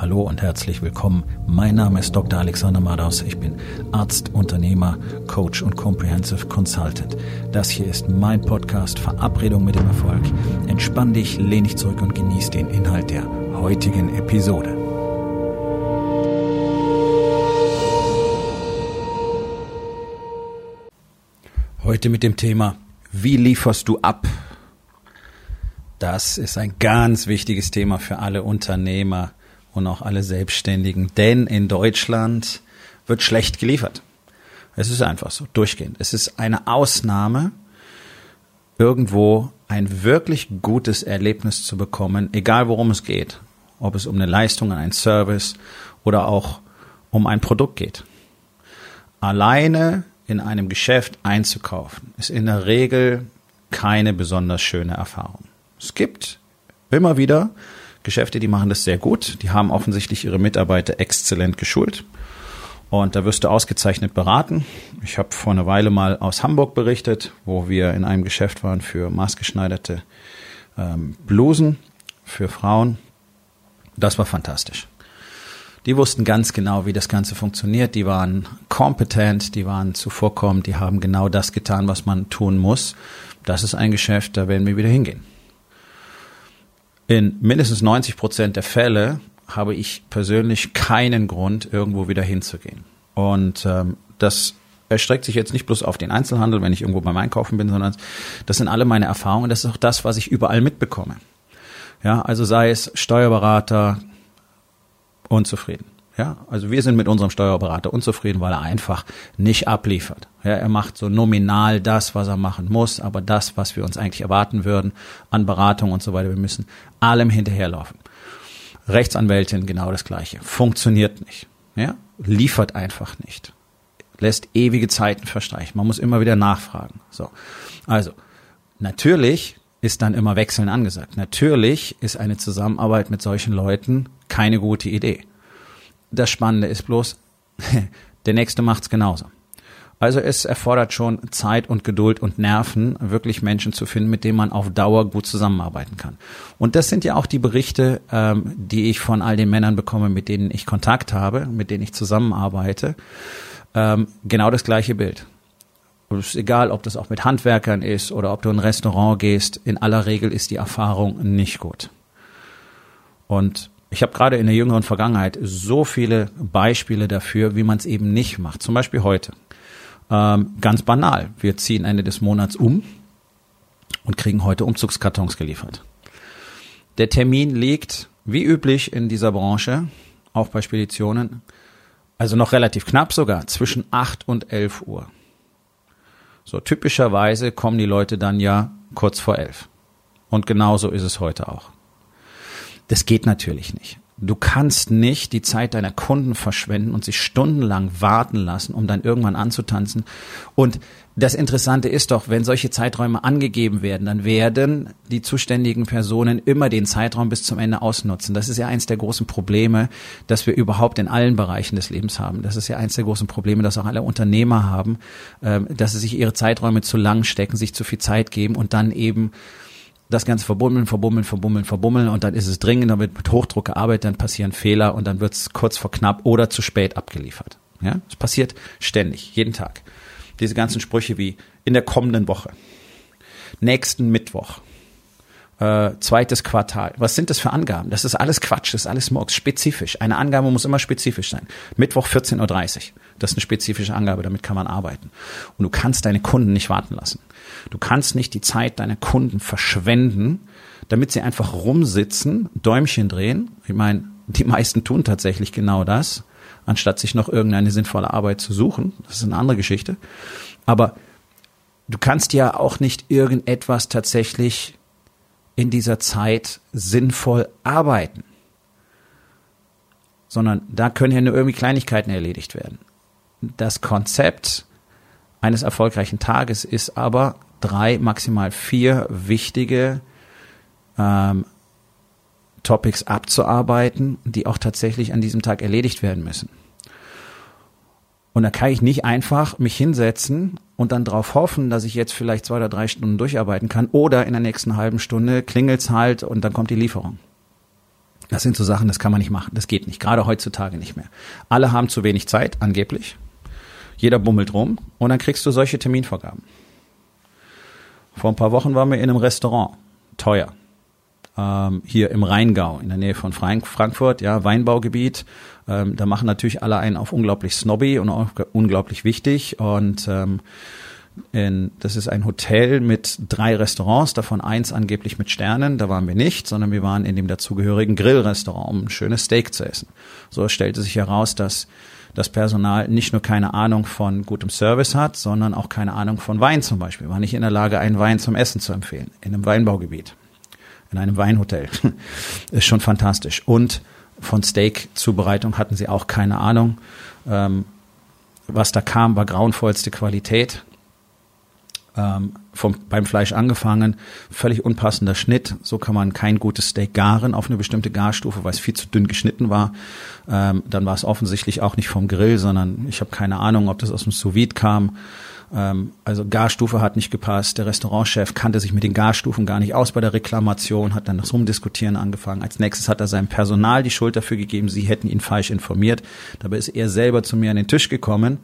Hallo und herzlich willkommen. Mein Name ist Dr. Alexander Madaus. Ich bin Arzt, Unternehmer, Coach und Comprehensive Consultant. Das hier ist mein Podcast Verabredung mit dem Erfolg. Entspann dich, lehn dich zurück und genieß den Inhalt der heutigen Episode. Heute mit dem Thema, wie lieferst du ab? Das ist ein ganz wichtiges Thema für alle Unternehmer und auch alle Selbstständigen, denn in Deutschland wird schlecht geliefert. Es ist einfach so, durchgehend. Es ist eine Ausnahme, irgendwo ein wirklich gutes Erlebnis zu bekommen, egal worum es geht. Ob es um eine Leistung, einen Service oder auch um ein Produkt geht. Alleine in einem Geschäft einzukaufen, ist in der Regel keine besonders schöne Erfahrung. Es gibt immer wieder Geschäfte, die machen das sehr gut. Die haben offensichtlich ihre Mitarbeiter exzellent geschult. Und da wirst du ausgezeichnet beraten. Ich habe vor einer Weile mal aus Hamburg berichtet, wo wir in einem Geschäft waren für maßgeschneiderte ähm, Blusen für Frauen. Das war fantastisch. Die wussten ganz genau, wie das Ganze funktioniert. Die waren kompetent, die waren zuvorkommend, die haben genau das getan, was man tun muss. Das ist ein Geschäft, da werden wir wieder hingehen. In mindestens 90 Prozent der Fälle habe ich persönlich keinen Grund, irgendwo wieder hinzugehen. Und ähm, das erstreckt sich jetzt nicht bloß auf den Einzelhandel, wenn ich irgendwo beim Einkaufen bin, sondern das sind alle meine Erfahrungen. Das ist auch das, was ich überall mitbekomme. Ja, also sei es Steuerberater unzufrieden. Ja, also wir sind mit unserem Steuerberater unzufrieden, weil er einfach nicht abliefert. Ja, er macht so nominal das, was er machen muss, aber das, was wir uns eigentlich erwarten würden an Beratung und so weiter, wir müssen allem hinterherlaufen. Rechtsanwältin genau das Gleiche. Funktioniert nicht. Ja, liefert einfach nicht. Lässt ewige Zeiten verstreichen. Man muss immer wieder nachfragen. So. Also, natürlich ist dann immer Wechseln angesagt. Natürlich ist eine Zusammenarbeit mit solchen Leuten keine gute Idee. Das Spannende ist bloß, der nächste macht's genauso. Also es erfordert schon Zeit und Geduld und Nerven, wirklich Menschen zu finden, mit denen man auf Dauer gut zusammenarbeiten kann. Und das sind ja auch die Berichte, ähm, die ich von all den Männern bekomme, mit denen ich Kontakt habe, mit denen ich zusammenarbeite. Ähm, genau das gleiche Bild. Und es ist egal, ob das auch mit Handwerkern ist oder ob du in ein Restaurant gehst, in aller Regel ist die Erfahrung nicht gut. Und ich habe gerade in der jüngeren Vergangenheit so viele Beispiele dafür, wie man es eben nicht macht. Zum Beispiel heute. Ähm, ganz banal. Wir ziehen Ende des Monats um und kriegen heute Umzugskartons geliefert. Der Termin liegt, wie üblich in dieser Branche, auch bei Speditionen, also noch relativ knapp sogar, zwischen 8 und 11 Uhr. So typischerweise kommen die Leute dann ja kurz vor 11. Und genauso ist es heute auch. Das geht natürlich nicht. Du kannst nicht die Zeit deiner Kunden verschwenden und sie stundenlang warten lassen, um dann irgendwann anzutanzen. Und das Interessante ist doch, wenn solche Zeiträume angegeben werden, dann werden die zuständigen Personen immer den Zeitraum bis zum Ende ausnutzen. Das ist ja eins der großen Probleme, dass wir überhaupt in allen Bereichen des Lebens haben. Das ist ja eins der großen Probleme, dass auch alle Unternehmer haben, ähm, dass sie sich ihre Zeiträume zu lang stecken, sich zu viel Zeit geben und dann eben das Ganze verbummeln, verbummeln, verbummeln, verbummeln und dann ist es dringend, dann wird mit Hochdruck gearbeitet, dann passieren Fehler und dann wird es kurz vor knapp oder zu spät abgeliefert. Ja, es passiert ständig, jeden Tag. Diese ganzen Sprüche wie in der kommenden Woche, nächsten Mittwoch, äh, zweites Quartal. Was sind das für Angaben? Das ist alles Quatsch, das ist alles Murks, spezifisch. Eine Angabe muss immer spezifisch sein. Mittwoch 14.30 Uhr. Das ist eine spezifische Angabe, damit kann man arbeiten. Und du kannst deine Kunden nicht warten lassen. Du kannst nicht die Zeit deiner Kunden verschwenden, damit sie einfach rumsitzen, Däumchen drehen. Ich meine, die meisten tun tatsächlich genau das, anstatt sich noch irgendeine sinnvolle Arbeit zu suchen. Das ist eine andere Geschichte. Aber du kannst ja auch nicht irgendetwas tatsächlich in dieser Zeit sinnvoll arbeiten. Sondern da können ja nur irgendwie Kleinigkeiten erledigt werden. Das Konzept eines erfolgreichen Tages ist aber drei, maximal vier wichtige ähm, Topics abzuarbeiten, die auch tatsächlich an diesem Tag erledigt werden müssen. Und da kann ich nicht einfach mich hinsetzen und dann darauf hoffen, dass ich jetzt vielleicht zwei oder drei Stunden durcharbeiten kann oder in der nächsten halben Stunde klingelt's halt und dann kommt die Lieferung. Das sind so Sachen, das kann man nicht machen. Das geht nicht. Gerade heutzutage nicht mehr. Alle haben zu wenig Zeit, angeblich. Jeder bummelt rum und dann kriegst du solche Terminvorgaben. Vor ein paar Wochen waren wir in einem Restaurant. Teuer. Ähm, hier im Rheingau, in der Nähe von Frank Frankfurt, ja, Weinbaugebiet. Ähm, da machen natürlich alle einen auf unglaublich snobby und auch unglaublich wichtig. Und ähm, in, das ist ein Hotel mit drei Restaurants, davon eins angeblich mit Sternen. Da waren wir nicht, sondern wir waren in dem dazugehörigen Grillrestaurant, um ein schönes Steak zu essen. So stellte sich heraus, dass das Personal nicht nur keine Ahnung von gutem Service hat, sondern auch keine Ahnung von Wein zum Beispiel. War nicht in der Lage, einen Wein zum Essen zu empfehlen. In einem Weinbaugebiet. In einem Weinhotel. ist schon fantastisch. Und von Steak-Zubereitung hatten sie auch keine Ahnung. Ähm, was da kam, war grauenvollste Qualität ähm, vom, beim Fleisch angefangen, völlig unpassender Schnitt. So kann man kein gutes Steak garen auf eine bestimmte Garstufe, weil es viel zu dünn geschnitten war. Ähm, dann war es offensichtlich auch nicht vom Grill, sondern ich habe keine Ahnung, ob das aus dem sous kam. Ähm, also Garstufe hat nicht gepasst. Der Restaurantchef kannte sich mit den Garstufen gar nicht aus bei der Reklamation, hat dann das Rumdiskutieren angefangen. Als nächstes hat er seinem Personal die Schuld dafür gegeben, sie hätten ihn falsch informiert. Dabei ist er selber zu mir an den Tisch gekommen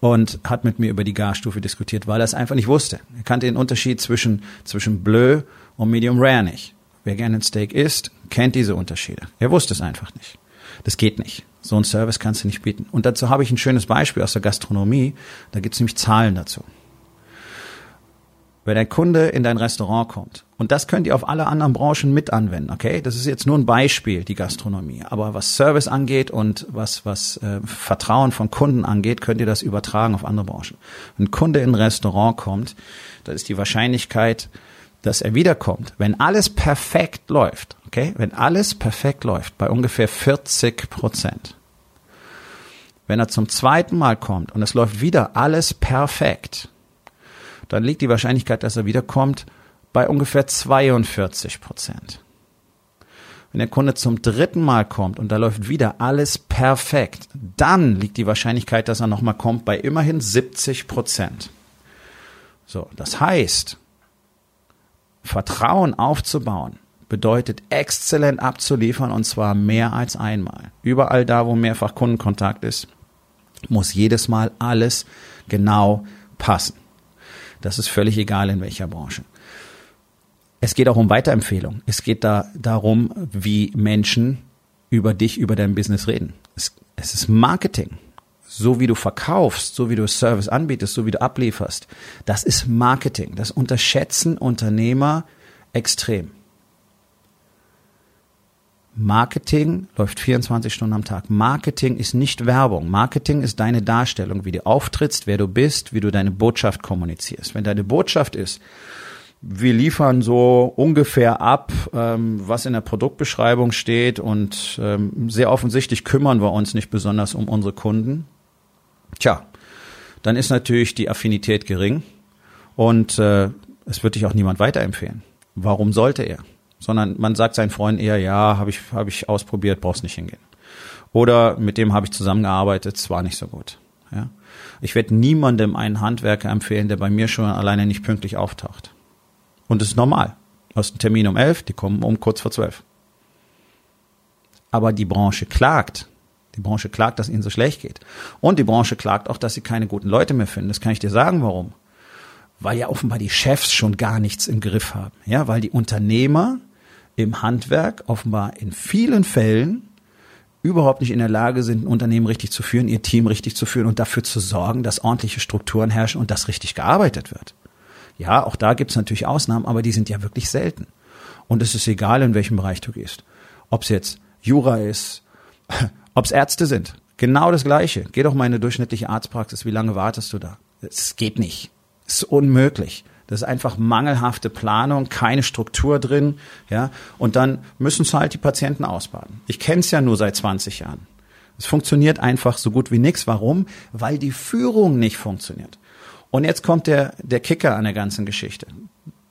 und hat mit mir über die Garstufe diskutiert, weil er es einfach nicht wusste. Er kannte den Unterschied zwischen, zwischen Bleu und Medium Rare nicht. Wer gerne ein Steak isst, kennt diese Unterschiede. Er wusste es einfach nicht. Das geht nicht. So ein Service kannst du nicht bieten. Und dazu habe ich ein schönes Beispiel aus der Gastronomie. Da gibt es nämlich Zahlen dazu. Wenn ein Kunde in dein Restaurant kommt, und das könnt ihr auf alle anderen Branchen mit anwenden, okay? Das ist jetzt nur ein Beispiel, die Gastronomie. Aber was Service angeht und was, was äh, Vertrauen von Kunden angeht, könnt ihr das übertragen auf andere Branchen. Wenn ein Kunde in ein Restaurant kommt, dann ist die Wahrscheinlichkeit, dass er wiederkommt, wenn alles perfekt läuft, okay? Wenn alles perfekt läuft, bei ungefähr 40 Prozent. Wenn er zum zweiten Mal kommt und es läuft wieder alles perfekt, dann liegt die Wahrscheinlichkeit, dass er wiederkommt, bei ungefähr 42 Prozent. Wenn der Kunde zum dritten Mal kommt und da läuft wieder alles perfekt, dann liegt die Wahrscheinlichkeit, dass er nochmal kommt, bei immerhin 70 Prozent. So, das heißt, Vertrauen aufzubauen bedeutet exzellent abzuliefern und zwar mehr als einmal. Überall da, wo mehrfach Kundenkontakt ist, muss jedes Mal alles genau passen. Das ist völlig egal in welcher Branche. Es geht auch um Weiterempfehlung. Es geht da darum, wie Menschen über dich, über dein Business reden. Es, es ist Marketing. So wie du verkaufst, so wie du Service anbietest, so wie du ablieferst. Das ist Marketing. Das unterschätzen Unternehmer extrem. Marketing läuft 24 Stunden am Tag. Marketing ist nicht Werbung. Marketing ist deine Darstellung, wie du auftrittst, wer du bist, wie du deine Botschaft kommunizierst. Wenn deine Botschaft ist, wir liefern so ungefähr ab, ähm, was in der Produktbeschreibung steht und ähm, sehr offensichtlich kümmern wir uns nicht besonders um unsere Kunden. Tja, dann ist natürlich die Affinität gering und äh, es wird dich auch niemand weiterempfehlen. Warum sollte er? sondern man sagt seinen Freunden eher, ja, habe ich, hab ich ausprobiert, brauchst nicht hingehen. Oder mit dem habe ich zusammengearbeitet, es war nicht so gut. Ja? Ich werde niemandem einen Handwerker empfehlen, der bei mir schon alleine nicht pünktlich auftaucht. Und das ist normal. Hast einen Termin um elf, die kommen um kurz vor zwölf. Aber die Branche klagt. Die Branche klagt, dass ihnen so schlecht geht. Und die Branche klagt auch, dass sie keine guten Leute mehr finden. Das kann ich dir sagen, warum. Weil ja offenbar die Chefs schon gar nichts im Griff haben. Ja, weil die Unternehmer im Handwerk offenbar in vielen Fällen überhaupt nicht in der Lage sind, ein Unternehmen richtig zu führen, ihr Team richtig zu führen und dafür zu sorgen, dass ordentliche Strukturen herrschen und dass richtig gearbeitet wird. Ja, auch da gibt es natürlich Ausnahmen, aber die sind ja wirklich selten. Und es ist egal, in welchem Bereich du gehst. Ob es jetzt Jura ist, ob es Ärzte sind. Genau das Gleiche. Geh doch mal in eine durchschnittliche Arztpraxis. Wie lange wartest du da? Es geht nicht. Es ist unmöglich. Das ist einfach mangelhafte Planung, keine Struktur drin, ja. Und dann müssen es halt die Patienten ausbaden. Ich kenne es ja nur seit 20 Jahren. Es funktioniert einfach so gut wie nichts. Warum? Weil die Führung nicht funktioniert. Und jetzt kommt der, der Kicker an der ganzen Geschichte.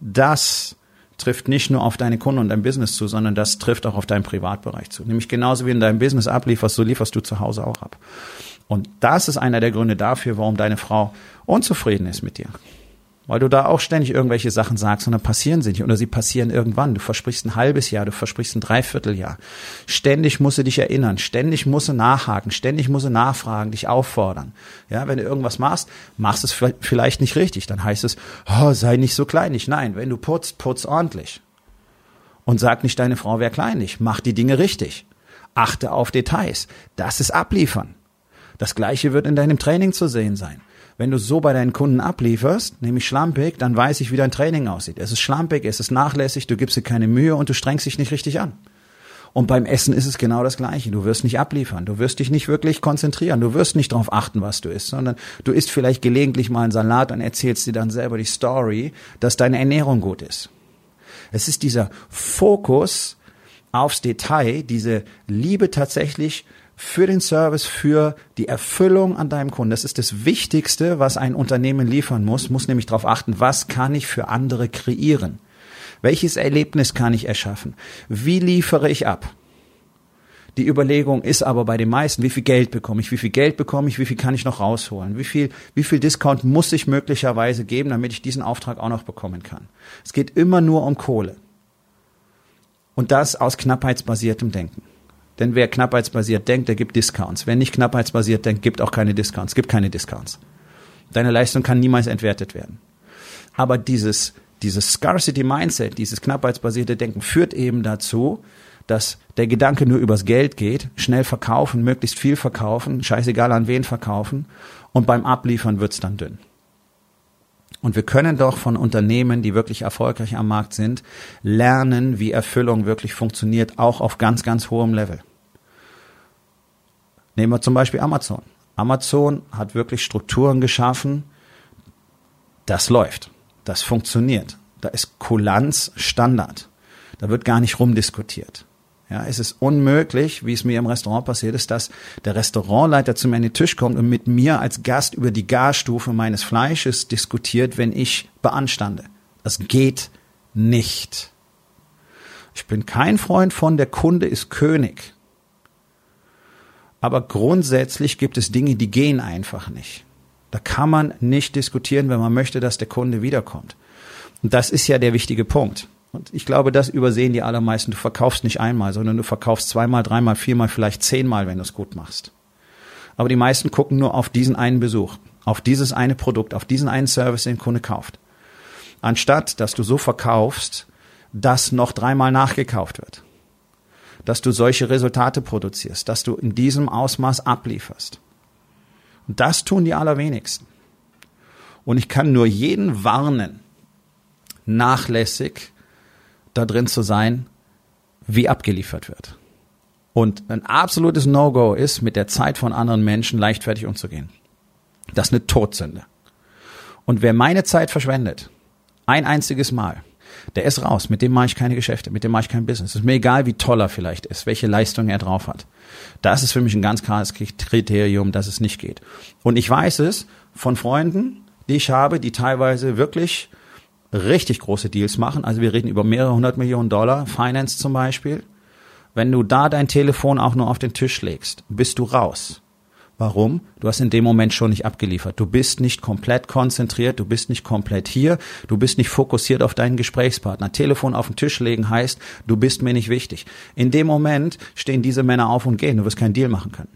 Das trifft nicht nur auf deine Kunden und dein Business zu, sondern das trifft auch auf deinen Privatbereich zu. Nämlich genauso wie in deinem Business ablieferst, so lieferst du zu Hause auch ab. Und das ist einer der Gründe dafür, warum deine Frau unzufrieden ist mit dir. Weil du da auch ständig irgendwelche Sachen sagst und dann passieren sie nicht oder sie passieren irgendwann. Du versprichst ein halbes Jahr, du versprichst ein Dreivierteljahr. Ständig musst du dich erinnern, ständig musst du nachhaken, ständig musst du nachfragen, dich auffordern. Ja, wenn du irgendwas machst, machst es vielleicht nicht richtig, dann heißt es, oh, sei nicht so kleinlich. Nein, wenn du putzt, putz ordentlich. Und sag nicht, deine Frau wäre kleinlich. Mach die Dinge richtig. Achte auf Details. Das ist abliefern. Das gleiche wird in deinem Training zu sehen sein. Wenn du so bei deinen Kunden ablieferst, nämlich schlampig, dann weiß ich, wie dein Training aussieht. Es ist schlampig, es ist nachlässig, du gibst dir keine Mühe und du strengst dich nicht richtig an. Und beim Essen ist es genau das Gleiche. Du wirst nicht abliefern. Du wirst dich nicht wirklich konzentrieren. Du wirst nicht darauf achten, was du isst, sondern du isst vielleicht gelegentlich mal einen Salat und erzählst dir dann selber die Story, dass deine Ernährung gut ist. Es ist dieser Fokus aufs Detail, diese Liebe tatsächlich für den Service, für die Erfüllung an deinem Kunden. Das ist das Wichtigste, was ein Unternehmen liefern muss, muss nämlich darauf achten, was kann ich für andere kreieren? Welches Erlebnis kann ich erschaffen? Wie liefere ich ab? Die Überlegung ist aber bei den meisten, wie viel Geld bekomme ich, wie viel Geld bekomme ich, wie viel kann ich noch rausholen, wie viel, wie viel Discount muss ich möglicherweise geben, damit ich diesen Auftrag auch noch bekommen kann. Es geht immer nur um Kohle. Und das aus knappheitsbasiertem Denken. Denn wer knappheitsbasiert denkt, der gibt Discounts. Wer nicht knappheitsbasiert denkt, gibt auch keine Discounts. Gibt keine Discounts. Deine Leistung kann niemals entwertet werden. Aber dieses, dieses Scarcity Mindset, dieses knappheitsbasierte Denken führt eben dazu, dass der Gedanke nur übers Geld geht, schnell verkaufen, möglichst viel verkaufen, scheißegal an wen verkaufen und beim Abliefern wird's dann dünn. Und wir können doch von Unternehmen, die wirklich erfolgreich am Markt sind, lernen, wie Erfüllung wirklich funktioniert, auch auf ganz, ganz hohem Level. Nehmen wir zum Beispiel Amazon. Amazon hat wirklich Strukturen geschaffen. Das läuft. Das funktioniert. Da ist Kulanz Standard. Da wird gar nicht rumdiskutiert. Ja, es ist unmöglich, wie es mir im Restaurant passiert ist, dass der Restaurantleiter zu mir an den Tisch kommt und mit mir als Gast über die Garstufe meines Fleisches diskutiert, wenn ich beanstande. Das geht nicht. Ich bin kein Freund von der Kunde ist König. Aber grundsätzlich gibt es Dinge, die gehen einfach nicht. Da kann man nicht diskutieren, wenn man möchte, dass der Kunde wiederkommt. Und das ist ja der wichtige Punkt. Und ich glaube, das übersehen die allermeisten. Du verkaufst nicht einmal, sondern du verkaufst zweimal, dreimal, viermal, vielleicht zehnmal, wenn du es gut machst. Aber die meisten gucken nur auf diesen einen Besuch, auf dieses eine Produkt, auf diesen einen Service, den der Kunde kauft. Anstatt, dass du so verkaufst, dass noch dreimal nachgekauft wird dass du solche Resultate produzierst, dass du in diesem Ausmaß ablieferst. Und das tun die allerwenigsten. Und ich kann nur jeden warnen, nachlässig da drin zu sein, wie abgeliefert wird. Und ein absolutes No-Go ist, mit der Zeit von anderen Menschen leichtfertig umzugehen. Das ist eine Todsünde. Und wer meine Zeit verschwendet, ein einziges Mal, der ist raus. Mit dem mache ich keine Geschäfte, mit dem mache ich kein Business. Es ist mir egal, wie toll er vielleicht ist, welche Leistung er drauf hat. Das ist für mich ein ganz klares Kriterium, dass es nicht geht. Und ich weiß es von Freunden, die ich habe, die teilweise wirklich richtig große Deals machen. Also wir reden über mehrere hundert Millionen Dollar, Finance zum Beispiel. Wenn du da dein Telefon auch nur auf den Tisch legst, bist du raus. Warum? Du hast in dem Moment schon nicht abgeliefert. Du bist nicht komplett konzentriert, du bist nicht komplett hier, du bist nicht fokussiert auf deinen Gesprächspartner. Telefon auf den Tisch legen heißt, du bist mir nicht wichtig. In dem Moment stehen diese Männer auf und gehen, du wirst keinen Deal machen können.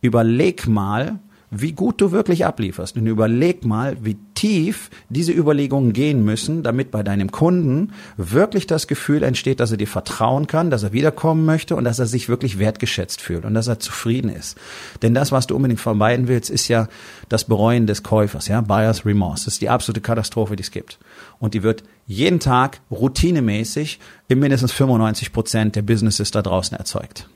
Überleg mal, wie gut du wirklich ablieferst. Und überleg mal, wie tief diese Überlegungen gehen müssen, damit bei deinem Kunden wirklich das Gefühl entsteht, dass er dir vertrauen kann, dass er wiederkommen möchte und dass er sich wirklich wertgeschätzt fühlt und dass er zufrieden ist. Denn das, was du unbedingt vermeiden willst, ist ja das Bereuen des Käufers, ja, Buyer's Remorse. Das ist die absolute Katastrophe, die es gibt. Und die wird jeden Tag routinemäßig in mindestens 95 Prozent der Businesses da draußen erzeugt.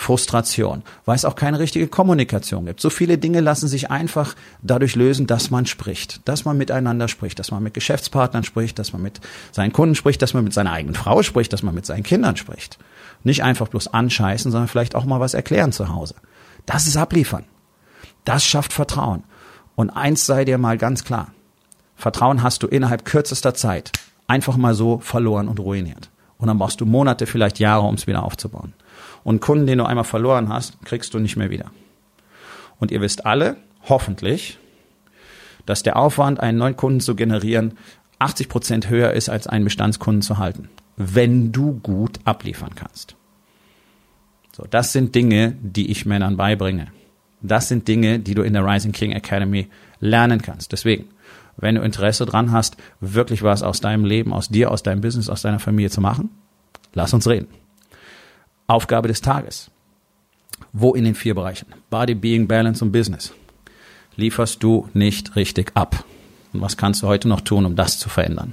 Frustration, weil es auch keine richtige Kommunikation gibt. So viele Dinge lassen sich einfach dadurch lösen, dass man spricht, dass man miteinander spricht, dass man mit Geschäftspartnern spricht, dass man mit seinen Kunden spricht, dass man mit seiner eigenen Frau spricht, dass man mit seinen Kindern spricht. Nicht einfach bloß anscheißen, sondern vielleicht auch mal was erklären zu Hause. Das ist abliefern. Das schafft Vertrauen. Und eins sei dir mal ganz klar. Vertrauen hast du innerhalb kürzester Zeit einfach mal so verloren und ruiniert. Und dann brauchst du Monate, vielleicht Jahre, um es wieder aufzubauen. Und Kunden, den du einmal verloren hast, kriegst du nicht mehr wieder. Und ihr wisst alle, hoffentlich, dass der Aufwand, einen neuen Kunden zu generieren, 80 Prozent höher ist, als einen Bestandskunden zu halten, wenn du gut abliefern kannst. So, das sind Dinge, die ich Männern beibringe. Das sind Dinge, die du in der Rising King Academy lernen kannst. Deswegen, wenn du Interesse dran hast, wirklich was aus deinem Leben, aus dir, aus deinem Business, aus deiner Familie zu machen, lass uns reden. Aufgabe des Tages. Wo in den vier Bereichen? Body, Being, Balance und Business. Lieferst du nicht richtig ab? Und was kannst du heute noch tun, um das zu verändern?